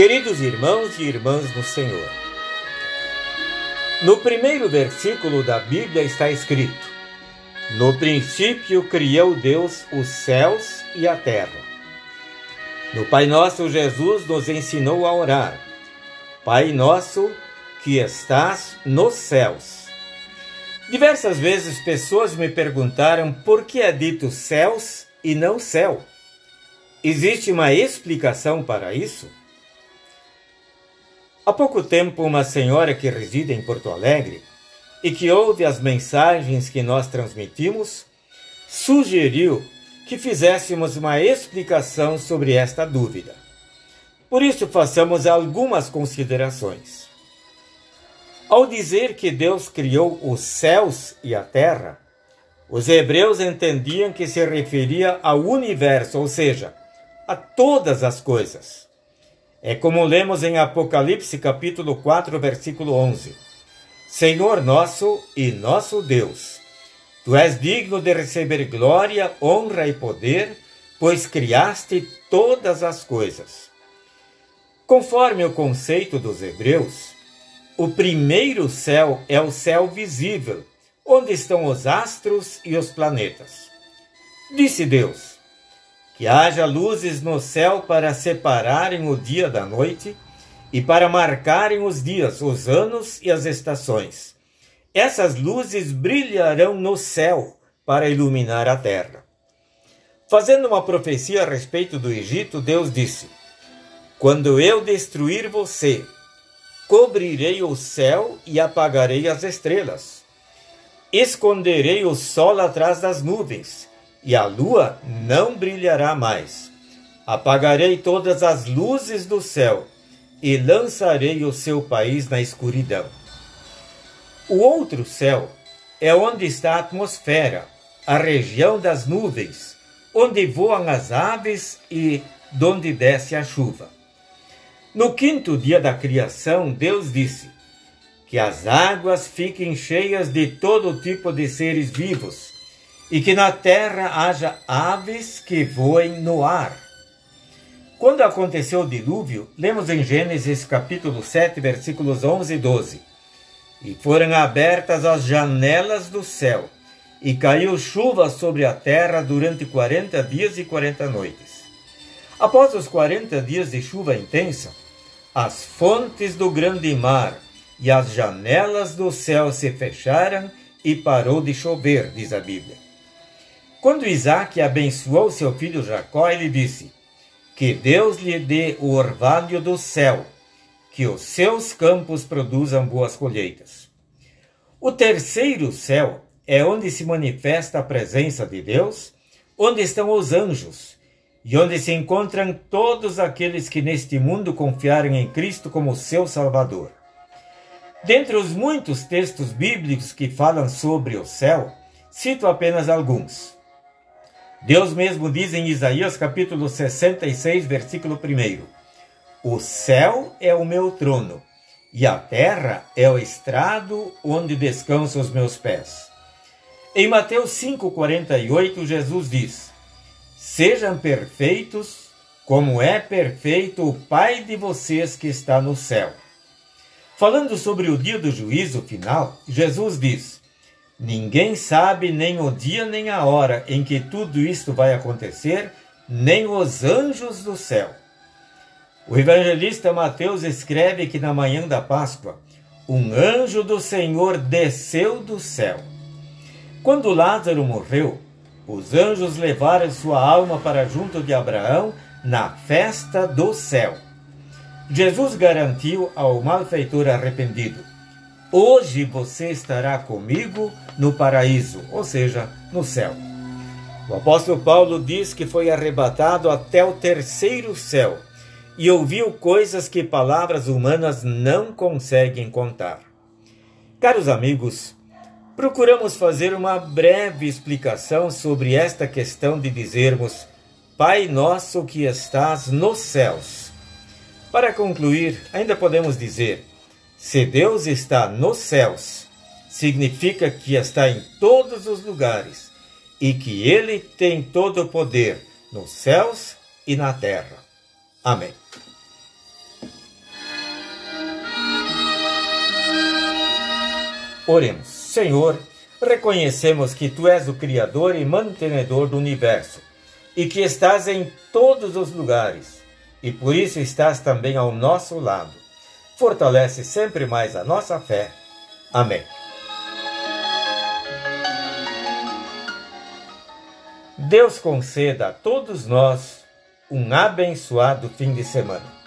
Queridos irmãos e irmãs do Senhor, no primeiro versículo da Bíblia está escrito: No princípio criou Deus os céus e a terra. No Pai Nosso, Jesus nos ensinou a orar: Pai Nosso que estás nos céus. Diversas vezes pessoas me perguntaram por que é dito céus e não céu. Existe uma explicação para isso? Há pouco tempo, uma senhora que reside em Porto Alegre e que ouve as mensagens que nós transmitimos sugeriu que fizéssemos uma explicação sobre esta dúvida. Por isso, façamos algumas considerações. Ao dizer que Deus criou os céus e a terra, os hebreus entendiam que se referia ao universo, ou seja, a todas as coisas. É como lemos em Apocalipse capítulo 4, versículo 11. Senhor nosso e nosso Deus, tu és digno de receber glória, honra e poder, pois criaste todas as coisas. Conforme o conceito dos hebreus, o primeiro céu é o céu visível, onde estão os astros e os planetas. Disse Deus: Que haja luzes no céu para separarem o dia da noite e para marcarem os dias, os anos e as estações. Essas luzes brilharão no céu para iluminar a terra. Fazendo uma profecia a respeito do Egito, Deus disse: Quando eu destruir você, cobrirei o céu e apagarei as estrelas. Esconderei o sol atrás das nuvens, e a lua não brilhará mais. Apagarei todas as luzes do céu, e lançarei o seu país na escuridão. O outro céu é onde está a atmosfera, a região das nuvens, onde voam as aves e donde desce a chuva. No quinto dia da criação, Deus disse: Que as águas fiquem cheias de todo tipo de seres vivos, e que na terra haja aves que voem no ar. Quando aconteceu o dilúvio, lemos em Gênesis capítulo 7, versículos 11 e 12. E foram abertas as janelas do céu, e caiu chuva sobre a terra durante quarenta dias e quarenta noites. Após os quarenta dias de chuva intensa, as fontes do grande mar e as janelas do céu se fecharam e parou de chover, diz a Bíblia. Quando Isaac abençoou seu filho Jacó, ele disse: Que Deus lhe dê o orvalho do céu, que os seus campos produzam boas colheitas. O terceiro céu é onde se manifesta a presença de Deus, onde estão os anjos e onde se encontram todos aqueles que neste mundo confiaram em Cristo como seu Salvador. Dentre os muitos textos bíblicos que falam sobre o céu, cito apenas alguns. Deus mesmo diz em Isaías capítulo 66, versículo 1: O céu é o meu trono, e a terra é o estrado onde descansam os meus pés. Em Mateus 5,48, Jesus diz: Sejam perfeitos, como é perfeito o Pai de vocês que está no céu. Falando sobre o dia do juízo final, Jesus diz: Ninguém sabe nem o dia nem a hora em que tudo isto vai acontecer, nem os anjos do céu. O evangelista Mateus escreve que na manhã da Páscoa, um anjo do Senhor desceu do céu. Quando Lázaro morreu, os anjos levaram sua alma para junto de Abraão na festa do céu. Jesus garantiu ao malfeitor arrependido: Hoje você estará comigo no paraíso, ou seja, no céu. O apóstolo Paulo diz que foi arrebatado até o terceiro céu e ouviu coisas que palavras humanas não conseguem contar. Caros amigos, procuramos fazer uma breve explicação sobre esta questão de dizermos Pai nosso que estás nos céus. Para concluir, ainda podemos dizer: se Deus está nos céus, significa que está em todos os lugares e que Ele tem todo o poder nos céus e na terra. Amém. Oremos, Senhor, reconhecemos que Tu és o Criador e mantenedor do universo e que estás em todos os lugares e por isso estás também ao nosso lado. Fortalece sempre mais a nossa fé. Amém. Deus conceda a todos nós um abençoado fim de semana.